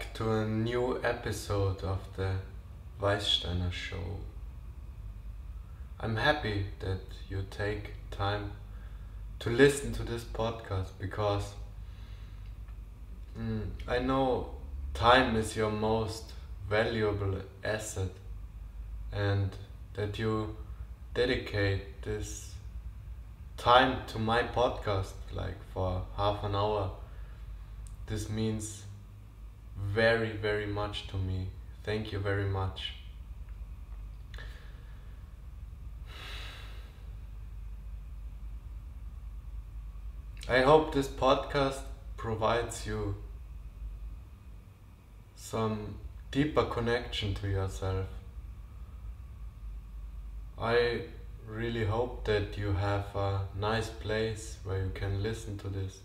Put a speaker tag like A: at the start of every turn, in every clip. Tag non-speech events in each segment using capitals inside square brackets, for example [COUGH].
A: Back to a new episode of the Weißsteiner Show. I'm happy that you take time to listen to this podcast because mm, I know time is your most valuable asset and that you dedicate this time to my podcast like for half an hour this means very very much to me thank you very much I hope this podcast provides you some deeper connection to yourself. I really hope that you have a nice place where you can listen to this.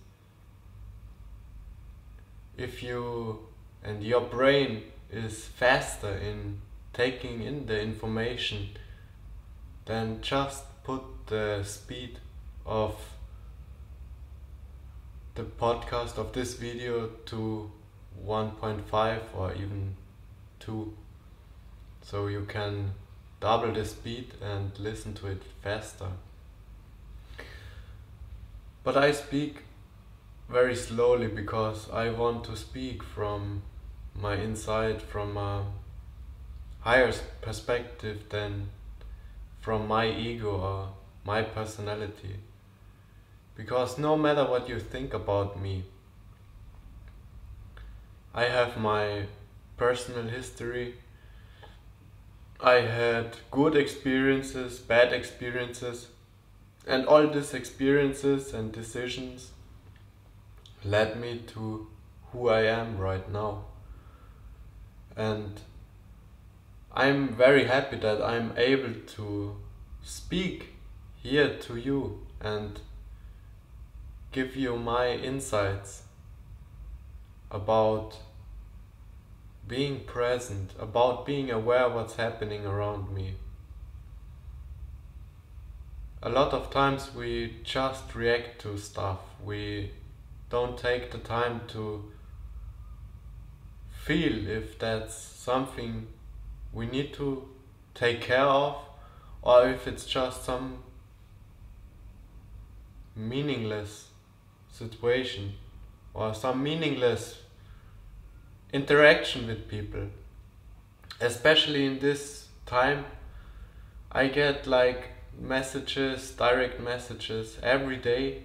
A: If you and your brain is faster in taking in the information, than just put the speed of the podcast of this video to 1.5 or even 2 so you can double the speed and listen to it faster. But I speak very slowly because I want to speak from my insight from a higher perspective than from my ego or my personality because no matter what you think about me, I have my personal history. I had good experiences, bad experiences, and all these experiences and decisions led me to who I am right now. And I'm very happy that I'm able to speak here to you and give you my insights about being present, about being aware what's happening around me. A lot of times we just react to stuff. We don't take the time to feel if that's something we need to take care of or if it's just some meaningless situation or some meaningless interaction with people. Especially in this time, I get like messages, direct messages every day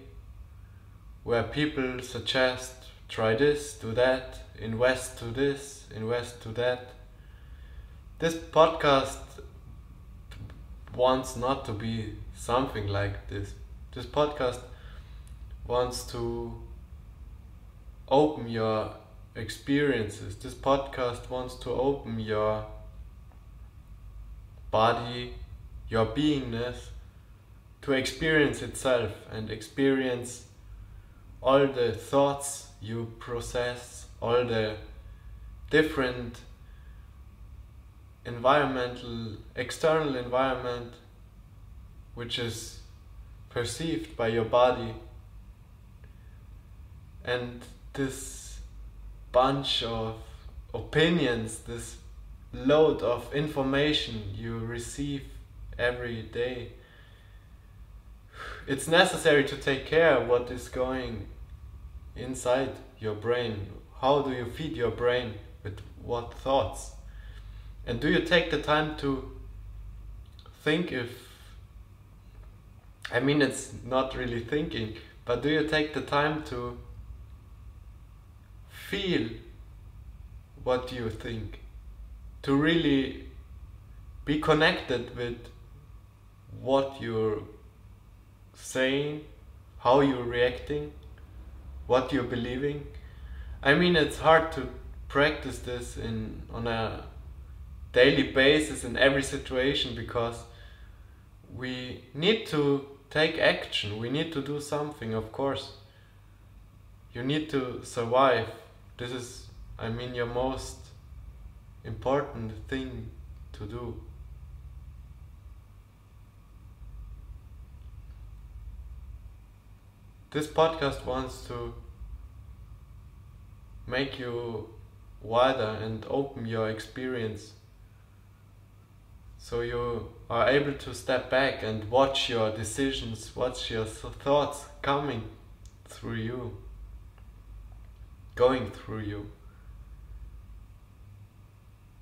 A: where people suggest try this, do that, invest to this, invest to that. This podcast wants not to be something like this. This podcast wants to open your experiences. This podcast wants to open your body, your beingness to experience itself and experience all the thoughts you process, all the different environmental, external environment which is perceived by your body and this bunch of opinions, this load of information you receive every day. It's necessary to take care what is going inside your brain. How do you feed your brain with what thoughts? And do you take the time to think if I mean it's not really thinking, but do you take the time to feel what you think, to really be connected with what you're saying, how you're reacting, what you're believing. I mean, it's hard to practice this in on a daily basis in every situation because we need to take action. We need to do something, of course. You need to survive this is, I mean, your most important thing to do. This podcast wants to make you wider and open your experience so you are able to step back and watch your decisions, watch your thoughts coming through you, going through you.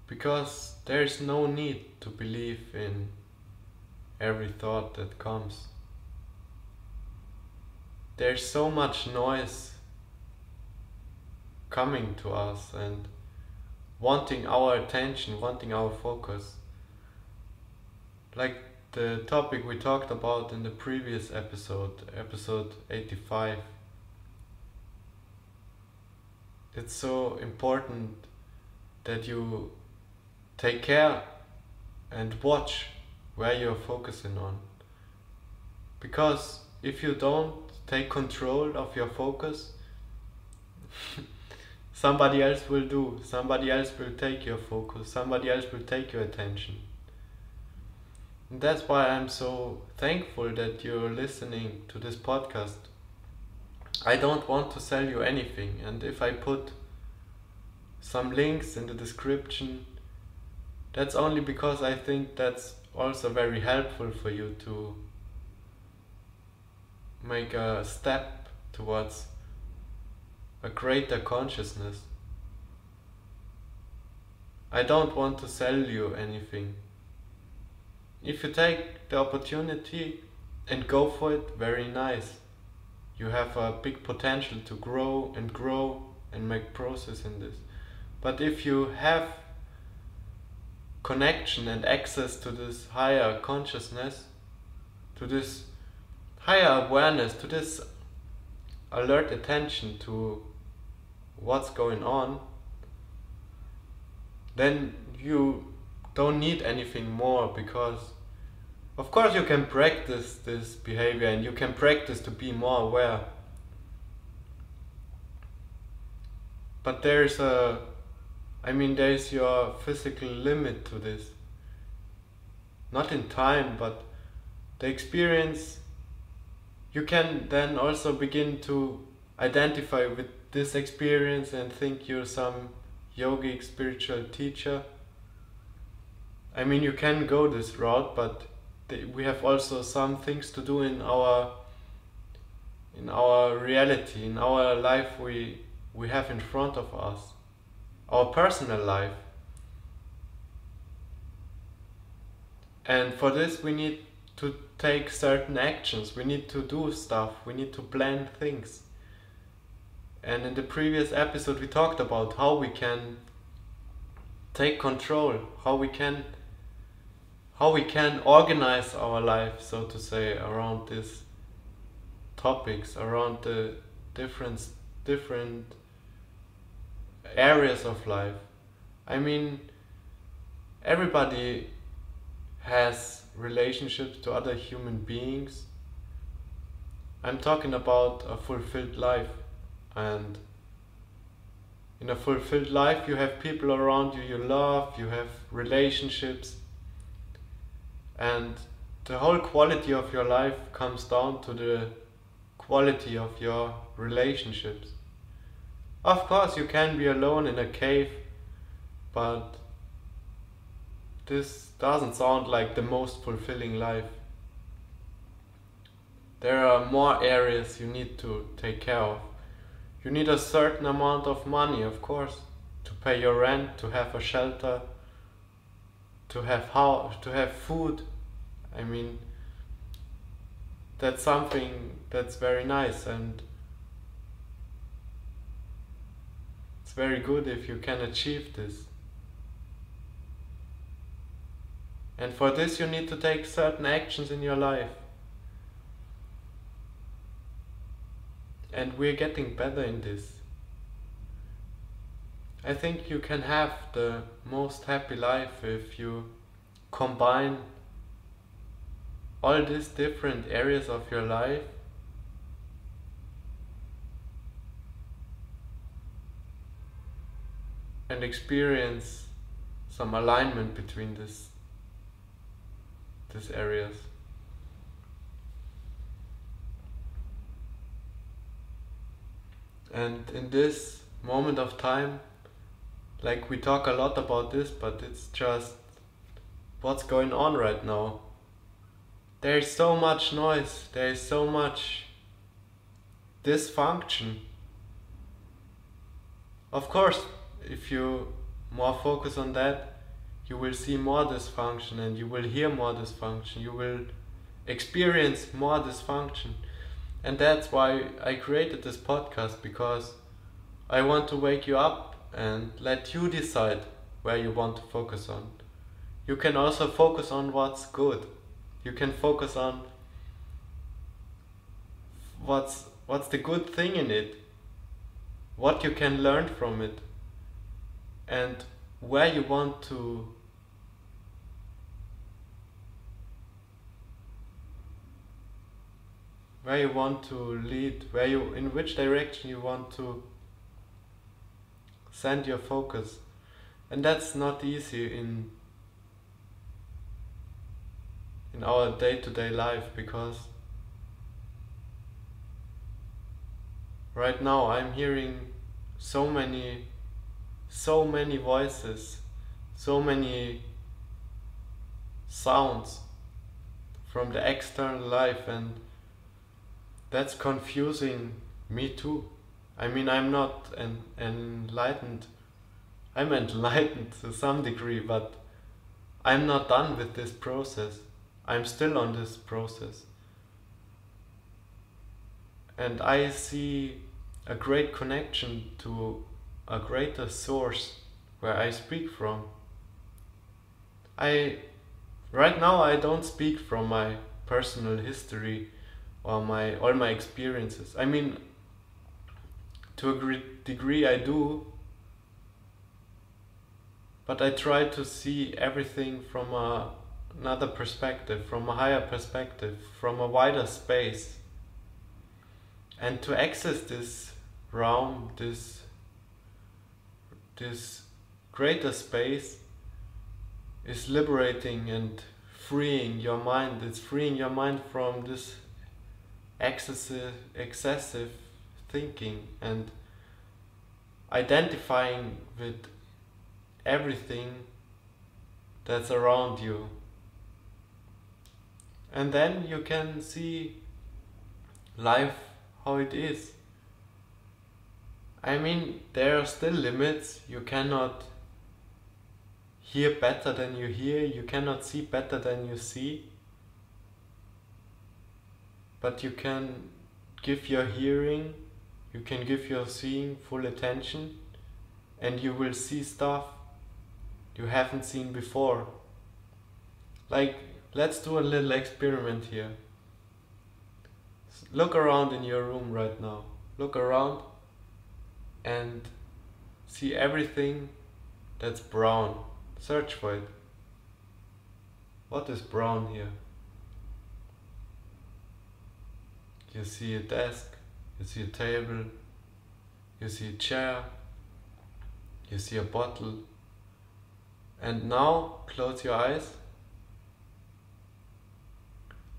A: Because there is no need to believe in every thought that comes. There's so much noise coming to us and wanting our attention, wanting our focus like the topic we talked about in the previous episode, episode 85. It's so important that you take care and watch where you're focusing on. Because if you don't take control of your focus, [LAUGHS] somebody else will do, somebody else will take your focus, somebody else will take your attention. And that's why I'm so thankful that you're listening to this podcast. I don't want to sell you anything, and if I put some links in the description, that's only because I think that's also very helpful for you to make a step towards a greater consciousness. I don't want to sell you anything if you take the opportunity and go for it, very nice. You have a big potential to grow and grow and make process in this. But if you have connection and access to this higher consciousness, to this higher awareness, to this alert attention to what's going on, then you don't need anything more because of course you can practice this behavior and you can practice to be more aware. But there's a I mean there's your physical limit to this. Not in time but the experience. You can then also begin to identify with this experience and think you're some yogic spiritual teacher I mean, you can go this route, but we have also some things to do in our in our reality, in our life we we have in front of us, our personal life. And for this, we need to take certain actions. We need to do stuff. We need to plan things. And in the previous episode, we talked about how we can take control, how we can how we can organize our life, so to say, around these topics, around the different different areas of life. I mean, everybody has relationships to other human beings. I'm talking about a fulfilled life and in a fulfilled life you have people around you you love, you have relationships and the whole quality of your life comes down to the quality of your relationships. Of course, you can be alone in a cave, but this doesn't sound like the most fulfilling life. There are more areas you need to take care of. You need a certain amount of money, of course, to pay your rent, to have a shelter, to have how to have food. I mean that's something that's very nice and it's very good if you can achieve this. And for this you need to take certain actions in your life and we're getting better in this. I think you can have the most happy life if you combine all these different areas of your life. And experience some alignment between this these areas and in this moment of time like we talk a lot about this but it's just what's going on right now. There is so much noise. There is so much dysfunction. Of course if you more focus on that you will see more dysfunction and you will hear more dysfunction. You will experience more dysfunction and that's why i created this podcast because i want to wake you up and let you decide where you want to focus on. You can also focus on what's good. You can focus on what's what's the good thing in it. What you can learn from it. And where you want to where you want to lead, where you in which direction you want to send your focus. And that's not easy in in our day-to-day life because right now I'm hearing so many so many voices, so many sounds from the external life and that's confusing me too. I mean, I'm not an, enlightened. I'm enlightened to some degree, but I'm not done with this process. I'm still on this process. And I see a great connection to a greater source where I speak from. I right now I don't speak from my personal history my all my experiences. I mean to a great degree I do, but I try to see everything from a, another perspective, from a higher perspective, from a wider space. And to access this realm, this, this greater space, is liberating and freeing your mind. It's freeing your mind from this excessive, excessive thinking and identifying with everything that's around you. And then you can see life how it is. I mean, there are still limits. You cannot hear better than you hear, you cannot see better than you see. But you can give your hearing you can give your seeing full attention and you will see stuff you haven't seen before. Like, let's do a little experiment here. Look around in your room right now. Look around and see everything that's brown. Search for it. What is brown here? You see a desk, you see a table, you see a chair, you see a bottle. And now close your eyes,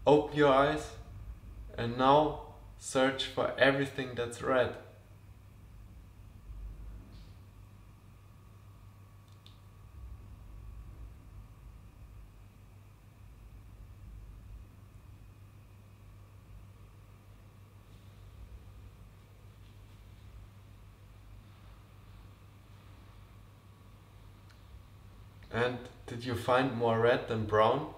A: open your eyes, and now search for everything that's red. And did you find more red than brown?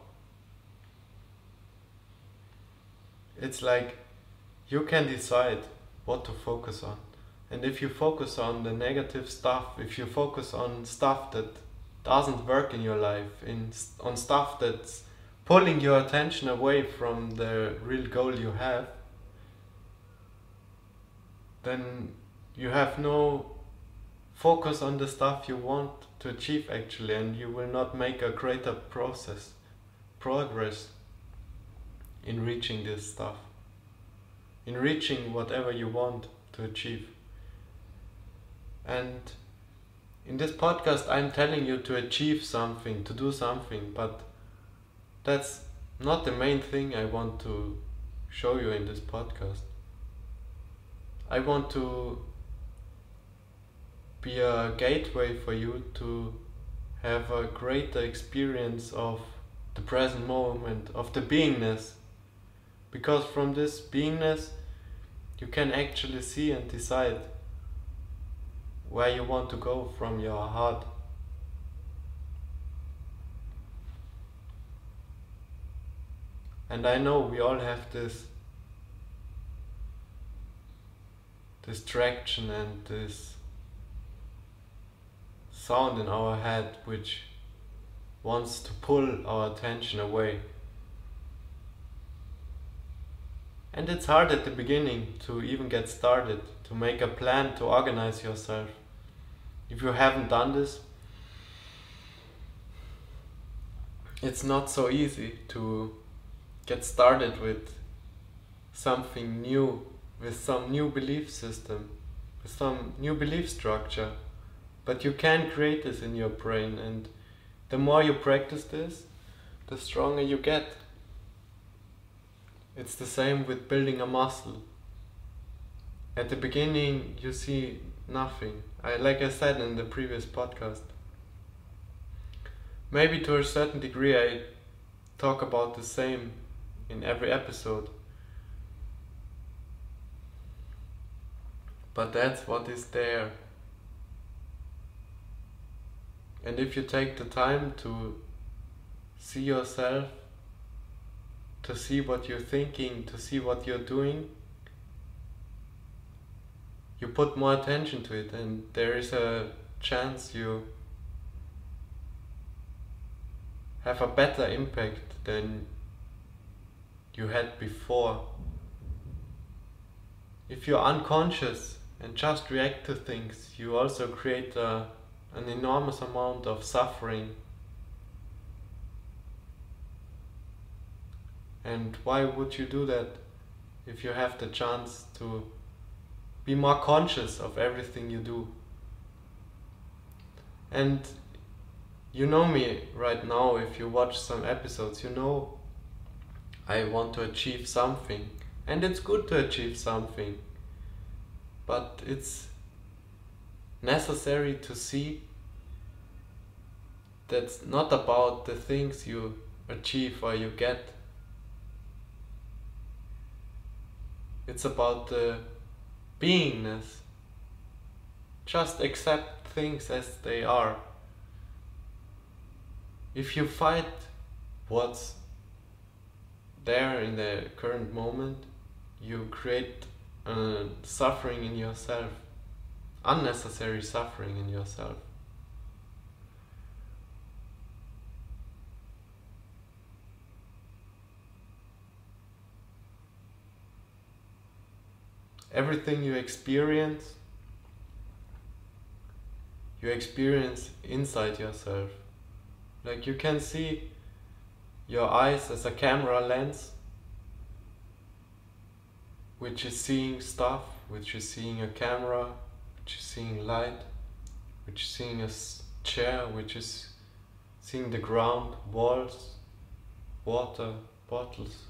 A: It's like you can decide what to focus on. And if you focus on the negative stuff, if you focus on stuff that doesn't work in your life, in on stuff that's pulling your attention away from the real goal you have, then you have no focus on the stuff you want to achieve actually and you will not make a greater process progress in reaching this stuff in reaching whatever you want to achieve. And in this podcast I'm telling you to achieve something to do something but that's not the main thing I want to show you in this podcast. I want to be a gateway for you to have a greater experience of the present moment, of the beingness. Because from this beingness, you can actually see and decide where you want to go from your heart. And I know we all have this distraction and this sound in our head which wants to pull our attention away. And it's hard at the beginning to even get started, to make a plan, to organize yourself. If you haven't done this, it's not so easy to get started with something new, with some new belief system, with some new belief structure. But you can create this in your brain, and the more you practice this, the stronger you get. It's the same with building a muscle. At the beginning, you see nothing. I, like I said in the previous podcast. Maybe to a certain degree, I talk about the same in every episode. But that's what is there. And if you take the time to see yourself, to see what you're thinking, to see what you're doing, you put more attention to it, and there is a chance you have a better impact than you had before. If you're unconscious and just react to things, you also create a an enormous amount of suffering. And why would you do that if you have the chance to be more conscious of everything you do? And you know me right now, if you watch some episodes, you know I want to achieve something. And it's good to achieve something. But it's necessary to see that's not about the things you achieve or you get. It's about the beingness. Just accept things as they are. If you fight what's there in the current moment, you create uh, suffering in yourself unnecessary suffering in yourself. Everything you experience, you experience inside yourself. Like you can see your eyes as a camera lens, which is seeing stuff, which is seeing a camera, which is seeing light, which is seeing a chair, which is seeing the ground, walls, water, bottles.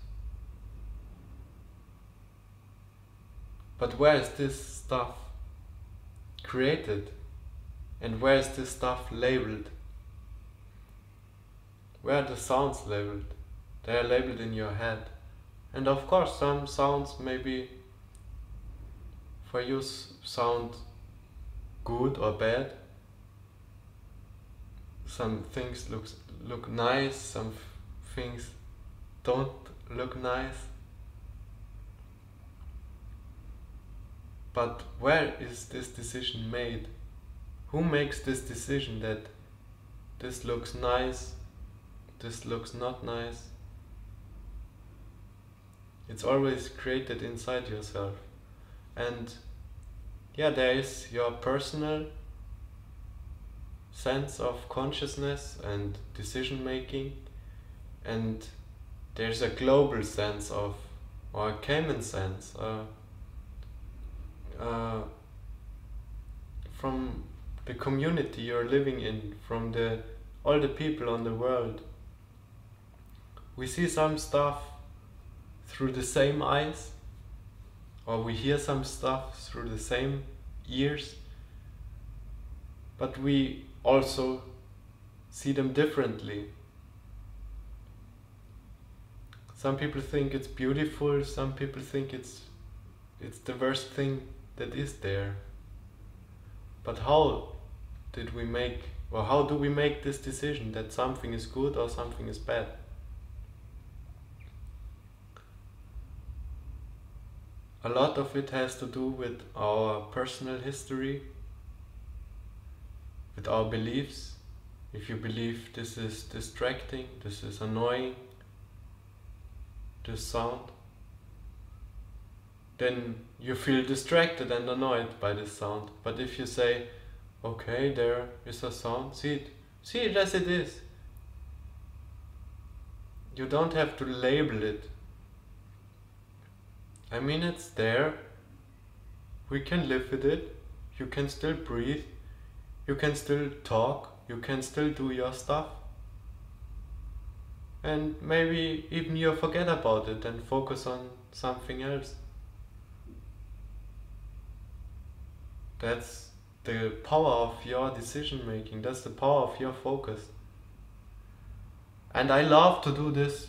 A: But where is this stuff created? And where is this stuff labeled? Where are the sounds labeled? They are labeled in your head. And of course, some sounds maybe for you sound good or bad. Some things look look nice, some things don't look nice. But where is this decision made? Who makes this decision that this looks nice, this looks not nice? It's always created inside yourself. And yeah, there is your personal sense of consciousness and decision making, and there's a global sense of, or a common sense, uh, uh, from the community you're living in, from the all the people on the world. We see some stuff through the same eyes or we hear some stuff through the same ears but we also see them differently. Some people think it's beautiful, some people think it's it's the worst thing that is there. But how did we make or how do we make this decision that something is good or something is bad? A lot of it has to do with our personal history, with our beliefs. If you believe this is distracting, this is annoying, this sound, then you feel distracted and annoyed by this sound. But if you say, okay, there is a sound, see it, see it as it is. You don't have to label it I mean, it's there. We can live with it. You can still breathe. You can still talk. You can still do your stuff. And maybe even you forget about it and focus on something else. That's the power of your decision making. That's the power of your focus. And I love to do this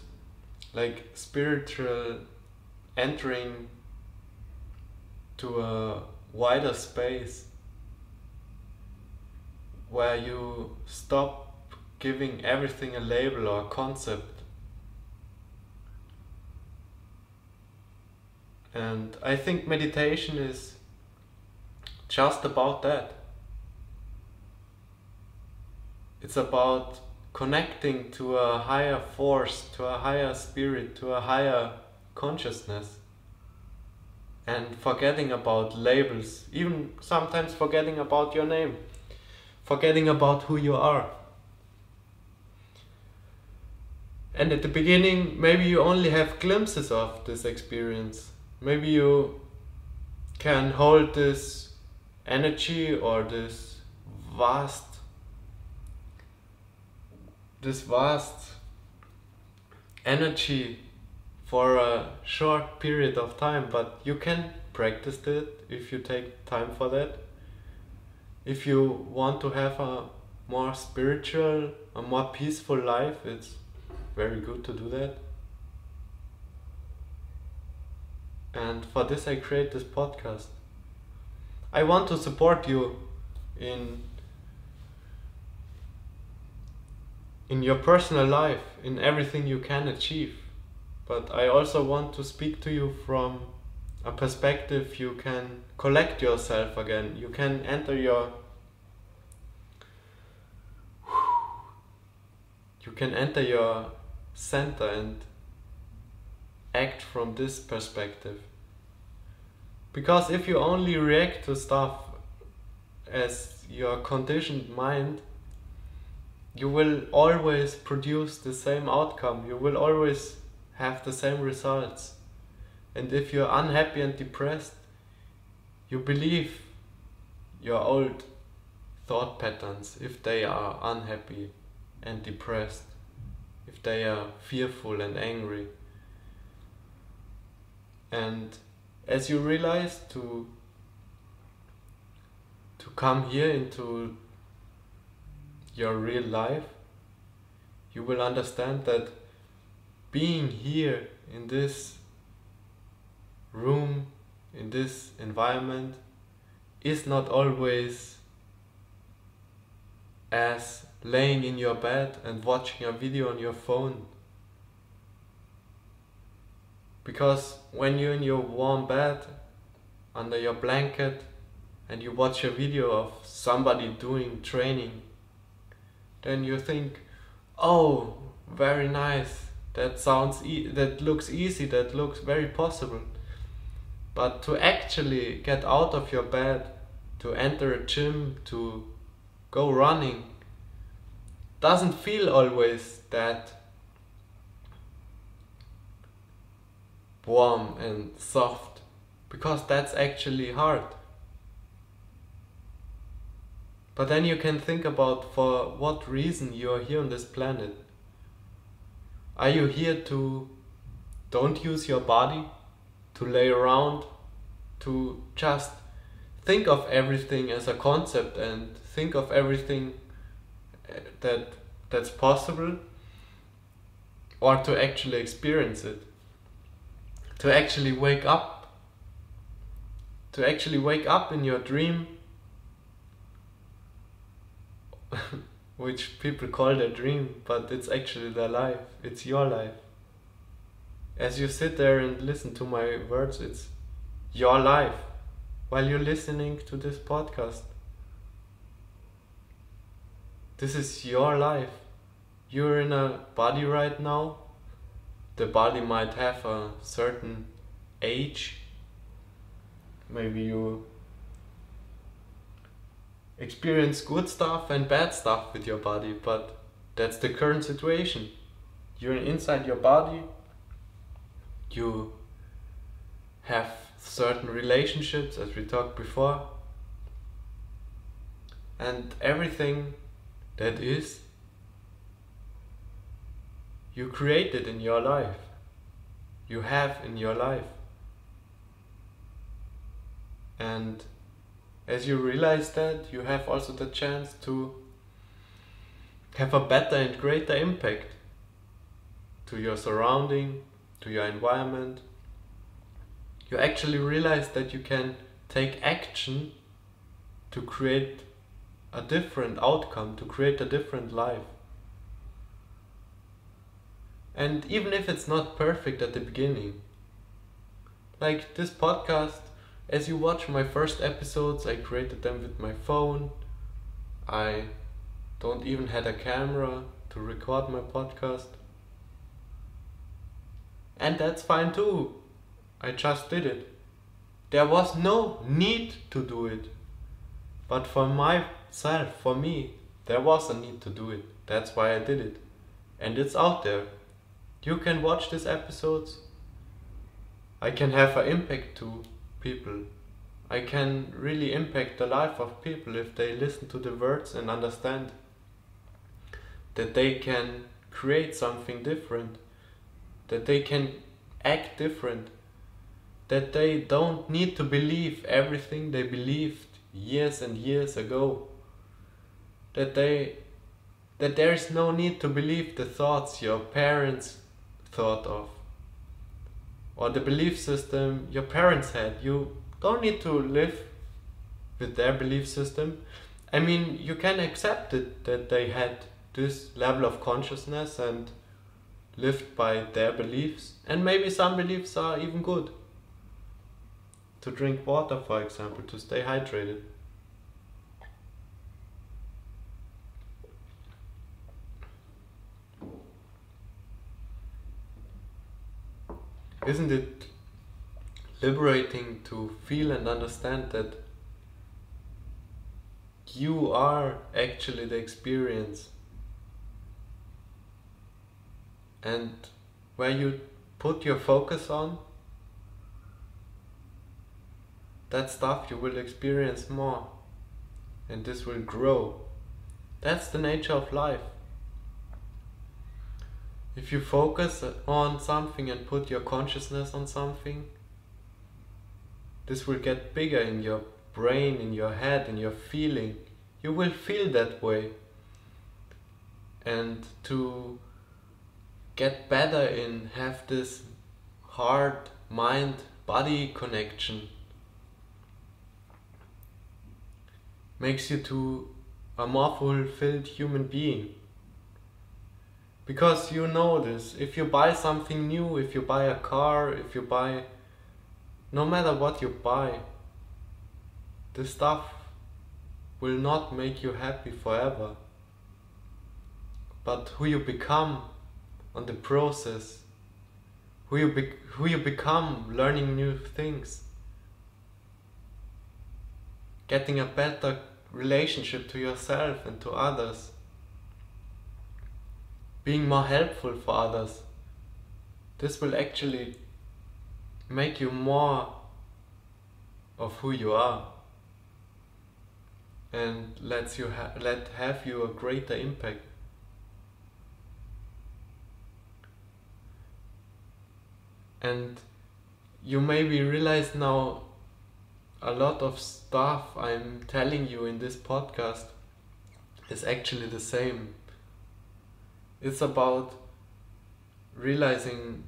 A: like spiritual entering to a wider space where you stop giving everything a label or a concept. And I think meditation is just about that. It's about connecting to a higher force, to a higher spirit, to a higher consciousness and forgetting about labels, even sometimes forgetting about your name, forgetting about who you are. And at the beginning, maybe you only have glimpses of this experience. Maybe you can hold this energy or this vast, this vast energy for a short period of time, but you can practice it if you take time for that. If you want to have a more spiritual, a more peaceful life, it's very good to do that. And for this, I create this podcast. I want to support you in in your personal life, in everything you can achieve but I also want to speak to you from a perspective you can collect yourself again. You can enter your [SIGHS] you can enter your center and act from this perspective. Because if you only react to stuff as your conditioned mind, you will always produce the same outcome. You will always have the same results. And if you're unhappy and depressed, you believe your old thought patterns if they are unhappy and depressed, if they are fearful and angry. And as you realize to to come here into your real life, you will understand that being here in this room, in this environment, is not always as laying in your bed and watching a video on your phone. Because when you're in your warm bed, under your blanket, and you watch a video of somebody doing training, then you think, oh, very nice, that sounds e that looks easy that looks very possible. But to actually get out of your bed to enter a gym to go running doesn't feel always that warm and soft because that's actually hard. But then you can think about for what reason you are here on this planet are you here to don't use your body to lay around, to just think of everything as a concept and think of everything uh, that that's possible or to actually experience it? To actually wake up? To actually wake up in your dream [LAUGHS] which people call their dream but it's actually their life. It's your life. As you sit there and listen to my words it's your life. While you're listening to this podcast this is your life. You're in a body right now. The body might have a certain age. Maybe you experience good stuff and bad stuff with your body but that's the current situation. You're inside your body. You have certain relationships as we talked before. And everything that is you created in your life. You have in your life. And as you realize that you have also the chance to have a better and greater impact to your surrounding to your environment. You actually realize that you can take action to create a different outcome to create a different life. And even if it's not perfect at the beginning, like this podcast, as you watch my first episodes, I created them with my phone. I don't even had a camera to record my podcast. And that's fine too. I just did it. There was no need to do it. But for myself, for me, there was a need to do it. That's why I did it. And it's out there you can watch these episodes. I can have an impact to people. I can really impact the life of people if they listen to the words and understand that they can create something different, that they can act different, that they don't need to believe everything they believed years and years ago, that they that there is no need to believe the thoughts your parents thought of or the belief system your parents had. You don't need to live with their belief system. I mean, you can accept it that they had this level of consciousness and lived by their beliefs, and maybe some beliefs are even good. To drink water, for example, to stay hydrated. Isn't it liberating to feel and understand that you are actually the experience? And where you put your focus on that stuff you will experience more and this will grow. That's the nature of life if you focus on something and put your consciousness on something, this will get bigger in your brain, in your head, in your feeling. You will feel that way. And to get better in have this heart, mind, body connection makes you to a more fulfilled human being because you know this if you buy something new if you buy a car if you buy no matter what you buy the stuff will not make you happy forever. But who you become on the process who you be- who you become learning new things getting a better relationship to yourself and to others being more helpful for others. This will actually make you more of who you are and lets you ha- let have you a greater impact. And you maybe realize now a lot of stuff I'm telling you in this podcast is actually the same. It's about realizing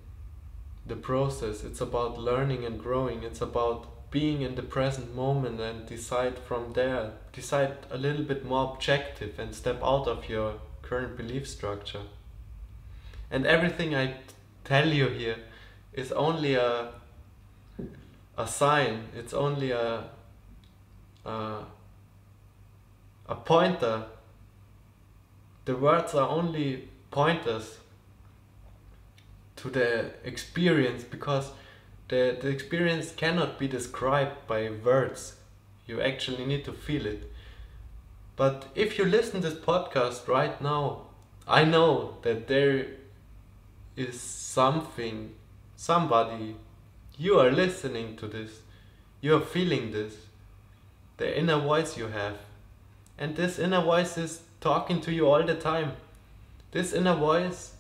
A: the process, it's about learning and growing, it's about being in the present moment and decide from there, decide a little bit more objective and step out of your current belief structure. And everything I tell you here is only a a sign. It's only a a, a pointer. The words are only pointers to the experience because the, the experience cannot be described by words. You actually need to feel it. But if you listen to this podcast right now, I know that there is something, somebody, you are listening to this, you are feeling this, the inner voice you have. And this inner voice is talking to you all the time. This inner voice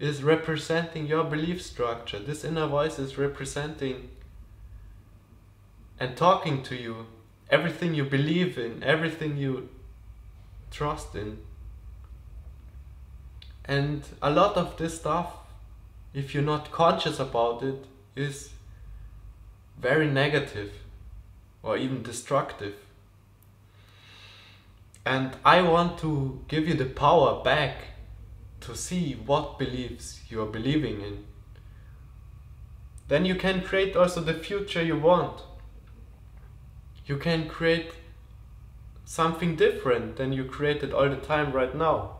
A: is representing your belief structure. This inner voice is representing and talking to you everything you believe in, everything you trust in. And a lot of this stuff, if you're not conscious about it, is very negative or even destructive. And I want to give you the power back to see what beliefs you are believing in. Then you can create also the future you want. You can create something different than you created all the time right now.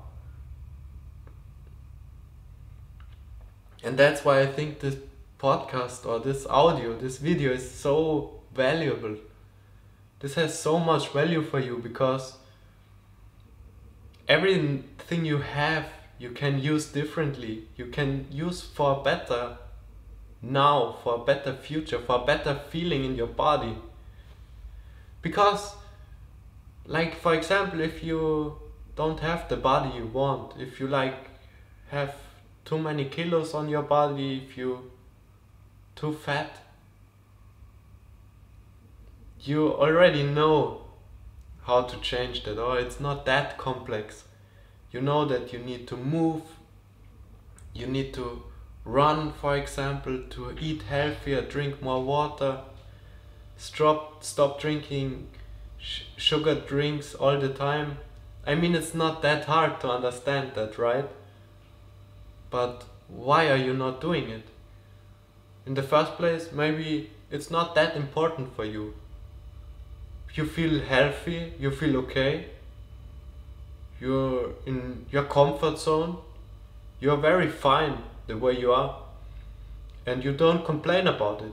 A: And that's why I think this podcast or this audio, this video is so valuable. This has so much value for you because everything you have you can use differently. You can use for better now, for a better future, for a better feeling in your body. Because, like, for example, if you don't have the body you want, if you like have too many kilos on your body, if you too fat, you already know how to change that or it's not that complex you know that you need to move you need to run for example to eat healthier drink more water stop stop drinking sugar drinks all the time. I mean it's not that hard to understand that right? But why are you not doing it? In the first place maybe it's not that important for you. You feel healthy you feel okay you're in your comfort zone. You're very fine the way you are. And you don't complain about it.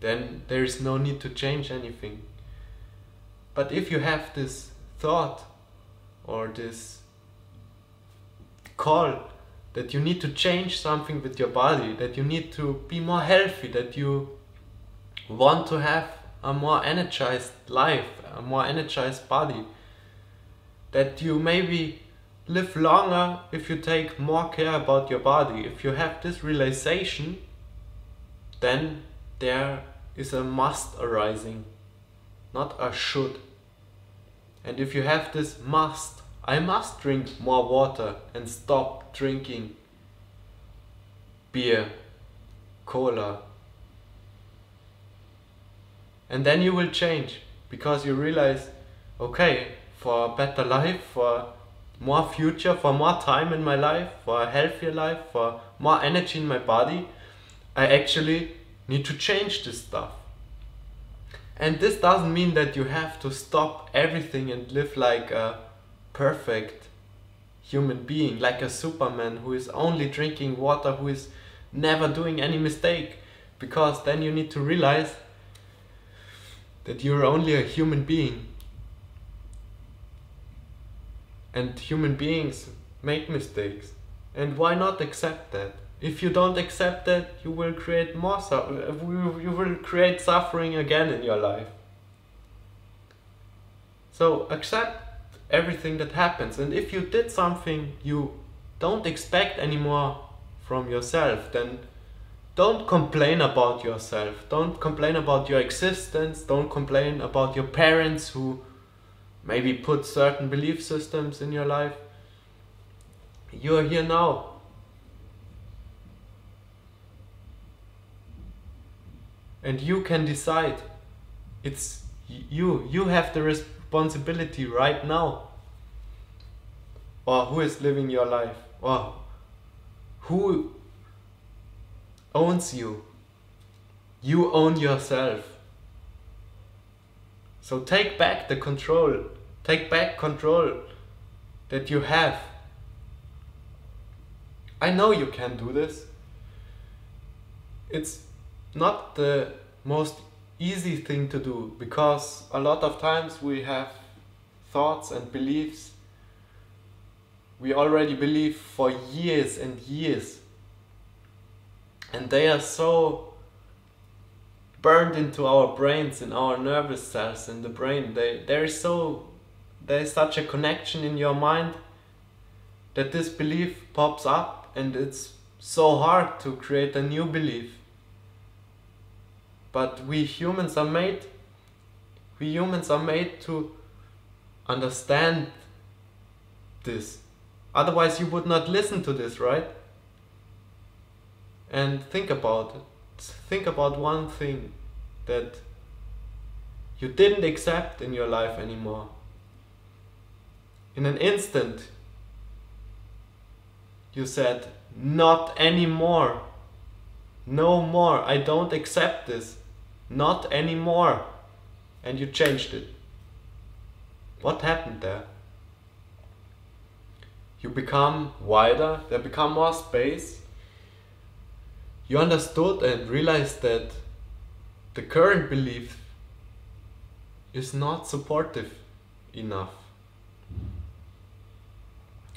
A: Then there is no need to change anything. But if you have this thought or this call that you need to change something with your body that you need to be more healthy that you want to have a more energized life a more energized body that you maybe live longer if you take more care about your body. If you have this realization, then there is a must arising, not a should. And if you have this must, I must drink more water and stop drinking beer, cola. And then you will change because you realize, okay, for a better life, for more future, for more time in my life, for a healthier life, for more energy in my body, I actually need to change this stuff. And this doesn't mean that you have to stop everything and live like a perfect human being, like a Superman who is only drinking water, who is never doing any mistake. Because then you need to realize that you're only a human being and human beings make mistakes. And why not accept that? If you don't accept that, you will create more su- you will create suffering again in your life. So accept everything that happens and if you did something you don't expect anymore from yourself, then don't complain about yourself. Don't complain about your existence. Don't complain about your parents who maybe put certain belief systems in your life. You are here now. And you can decide. It's you. You have the responsibility right now. Or who is living your life? Or who owns you. You own yourself. So take back the control. Take back control that you have. I know you can do this. It's not the most easy thing to do because a lot of times we have thoughts and beliefs we already believe for years and years and they are so burned into our brains in our nervous cells in the brain they they're so there is such a connection in your mind that this belief pops up and it's so hard to create a new belief but we humans are made we humans are made to understand this otherwise you would not listen to this right and think about it. Think about one thing that you didn't accept in your life anymore. In an instant, you said, Not anymore. No more. I don't accept this. Not anymore. And you changed it. What happened there? You become wider, there become more space, you understood and realized that the current belief is not supportive enough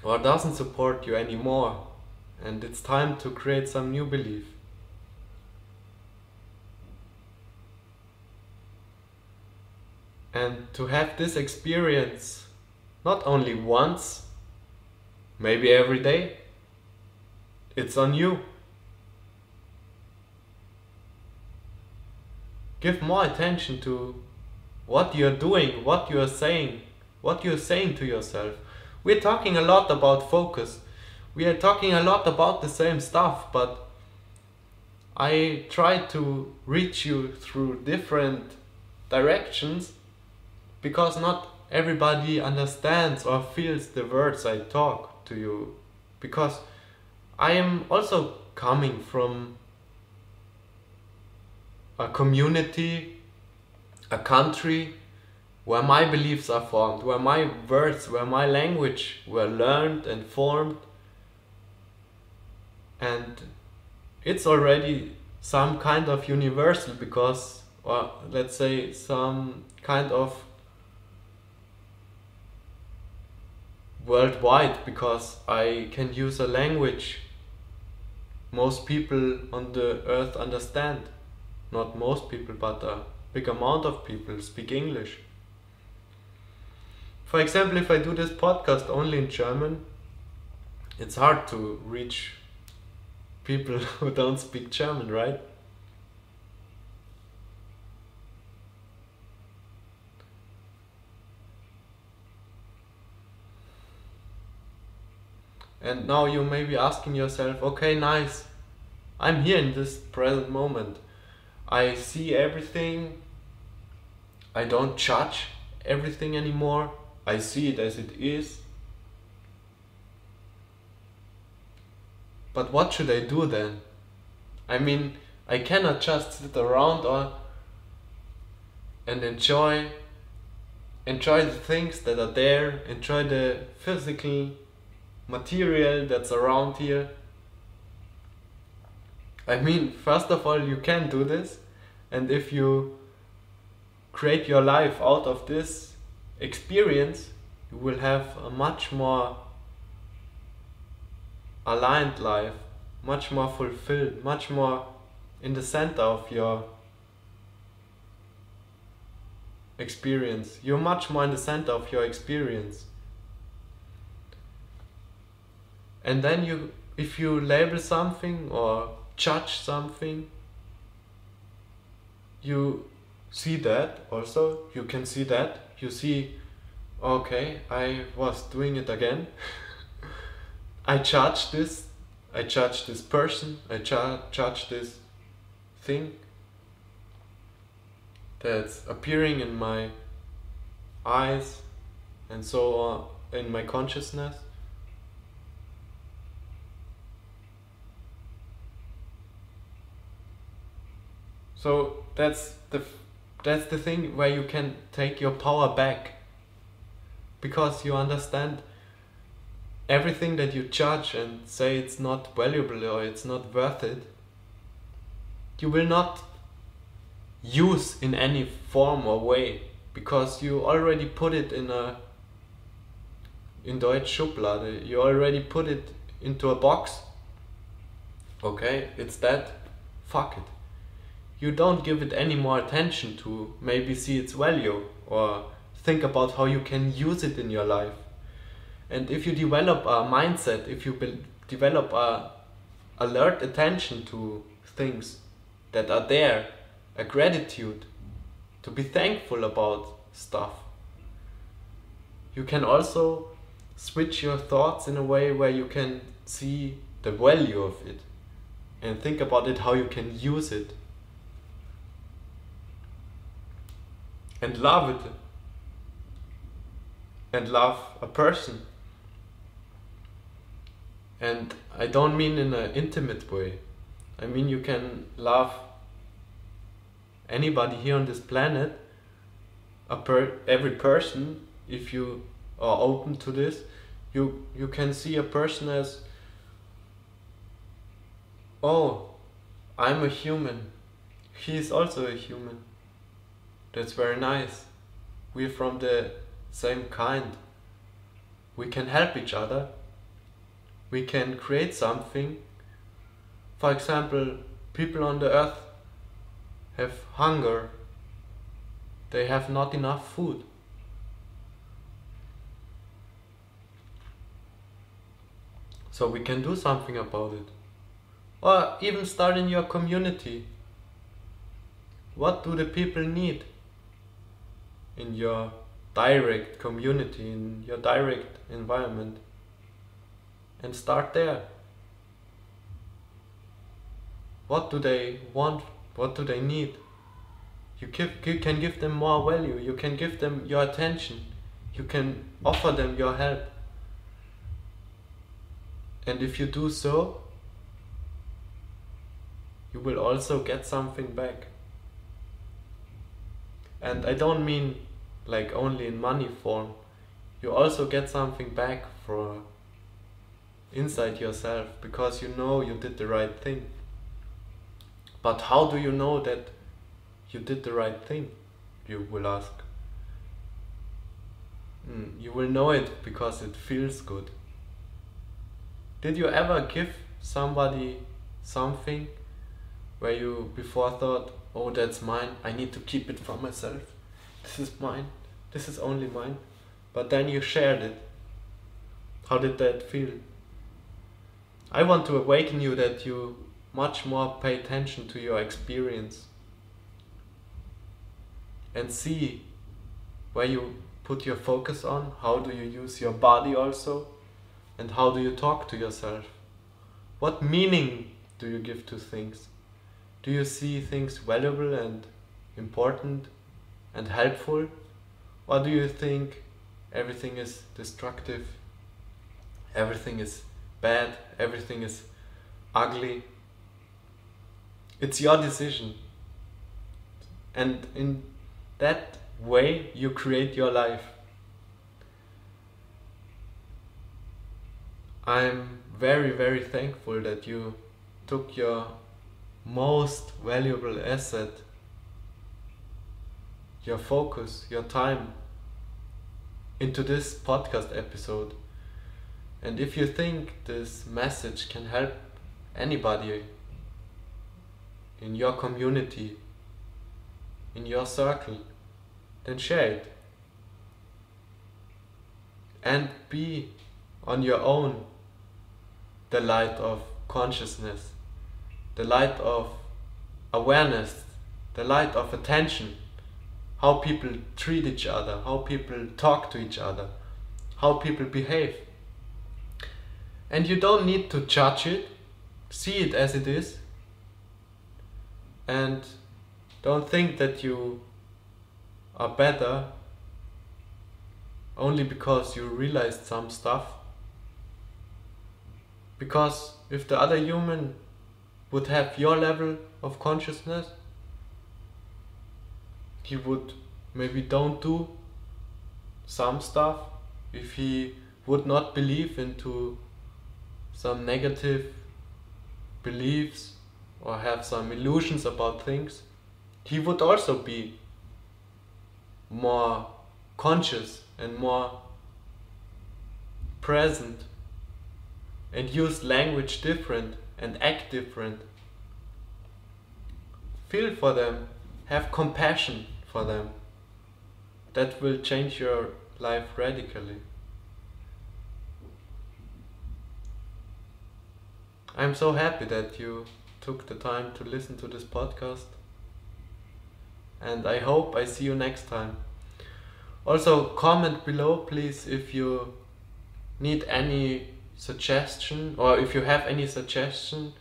A: or doesn't support you anymore and it's time to create some new belief. And to have this experience not only once, maybe every day, it's on you. Give more attention to what you're doing, what you're saying, what you're saying to yourself. We're talking a lot about focus. We are talking a lot about the same stuff, but I try to reach you through different directions because not everybody understands or feels the words I talk to you. Because I am also coming from a community, a country where my beliefs are formed, where my words, where my language were learned and formed. And it's already some kind of universal because, or let's say, some kind of worldwide because I can use a language most people on the earth understand not most people, but a big amount of people speak English. For example, if I do this podcast only in German, it's hard to reach people [LAUGHS] who don't speak German, right? And now you may be asking yourself, okay, nice, I'm here in this present moment. I see everything. I don't judge everything anymore. I see it as it is. But what should I do then? I mean, I cannot just sit around or and enjoy enjoy the things that are there, enjoy the physical material that's around here. I mean, first of all, you can do this, and if you create your life out of this experience, you will have a much more aligned life, much more fulfilled, much more in the center of your experience. You're much more in the center of your experience. And then you if you label something or judge something, you see that also. You can see that. You see, okay, I was doing it again. [LAUGHS] I judge this. I judge this person. I ju- judge this thing that's appearing in my eyes and so on in my consciousness. So that's the that's the thing where you can take your power back. Because you understand everything that you judge and say it's not valuable or it's not worth it you will not use in any form or way because you already put it in a in Deutsch Schublade. You already put it into a box. Okay it's that. Fuck it you don't give it any more attention to maybe see its value or think about how you can use it in your life. And if you develop a mindset if you develop a alert attention to things that are there a gratitude to be thankful about stuff you can also switch your thoughts in a way where you can see the value of it and think about it how you can use it and love it and love a person. And i don't mean in an intimate way. I mean you can love anybody here on this planet a per every person if you are open to this. You you can see a person as oh i'm a human. He is also a human that's very nice. We're from the same kind. We can help each other. We can create something. For example people on the earth have hunger. They have not enough food. So we can do something about it. Or even start in your community. What do the people need in your direct community in your direct environment and start there. What do they want? What do they need? You, you can give them more value. You can give them your attention. You can offer them your help. And if you do so you will also get something back. And i don't mean like only in money form you also get something back for inside yourself because you know you did the right thing. But how do you know that you did the right thing you will ask? Mm, you will know it because it feels good. Did you ever give somebody something where you before thought oh that's mine i need to keep it for myself this is mine. This is only mine. But then you shared it. How did that feel? I want to awaken you that you much more pay attention to your experience and see where you put your focus on. How do you use your body also? And how do you talk to yourself? What meaning do you give to things? Do you see things valuable and important and helpful or do you think everything is destructive? Everything is bad everything is ugly. It's your decision. And in that way you create your life. I'm very very thankful that you took your most valuable asset your focus your time into this podcast episode and if you think this message can help anybody in your community, in your circle, then share it. And be on your own the light of consciousness the light of awareness, the light of attention, how people treat each other, how people talk to each other, how people behave. And you don't need to judge it, see it as it is, and don't think that you are better only because you realized some stuff. Because if the other human would have your level of consciousness, he would maybe don't do some stuff if he would not believe into some negative beliefs or have some illusions about things, he would also be more conscious and more present and use language different and act different. Feel for them, have compassion for them. That will change your life radically. I'm so happy that you took the time to listen to this podcast. And I hope I see you next time. Also, comment below, please, if you need any suggestion or if you have any suggestion.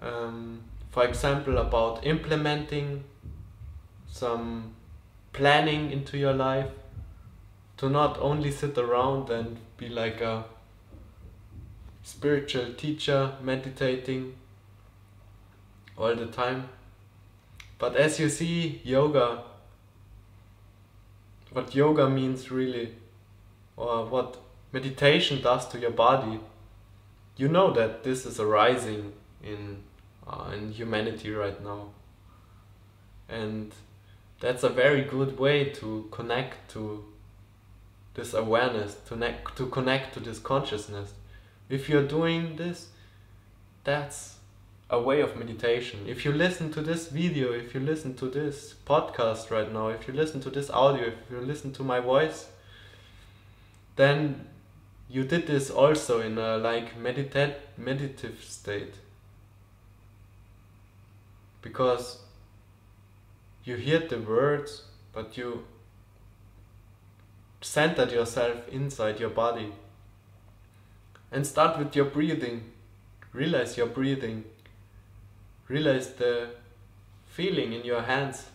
A: Um, for example, about implementing some planning into your life to not only sit around and be like a spiritual teacher meditating all the time. But as you see, yoga, what yoga means really, or what meditation does to your body, you know that this is arising in uh, in humanity right now, and that's a very good way to connect to this awareness, to, ne- to connect to this consciousness. If you're doing this, that's a way of meditation. If you listen to this video, if you listen to this podcast right now, if you listen to this audio, if you listen to my voice, then you did this also in a like meditate meditative state. Because you hear the words, but you centered yourself inside your body. And start with your breathing. Realize your breathing. Realize the feeling in your hands.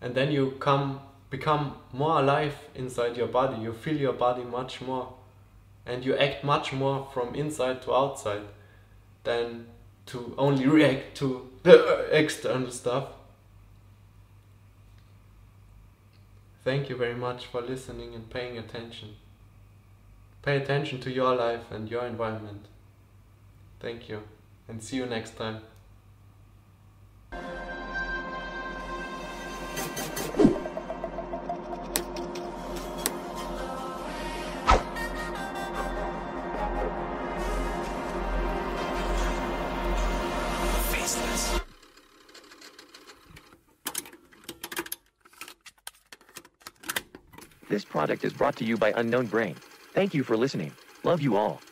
A: And then you come become more alive inside your body. You feel your body much more. And you act much more from inside to outside than to only react to the [LAUGHS] external stuff. Thank you very much for listening and paying attention. Pay attention to your life and your environment. Thank you, and see you next time.
B: This product is brought to you by Unknown Brain. Thank you for listening. Love you all.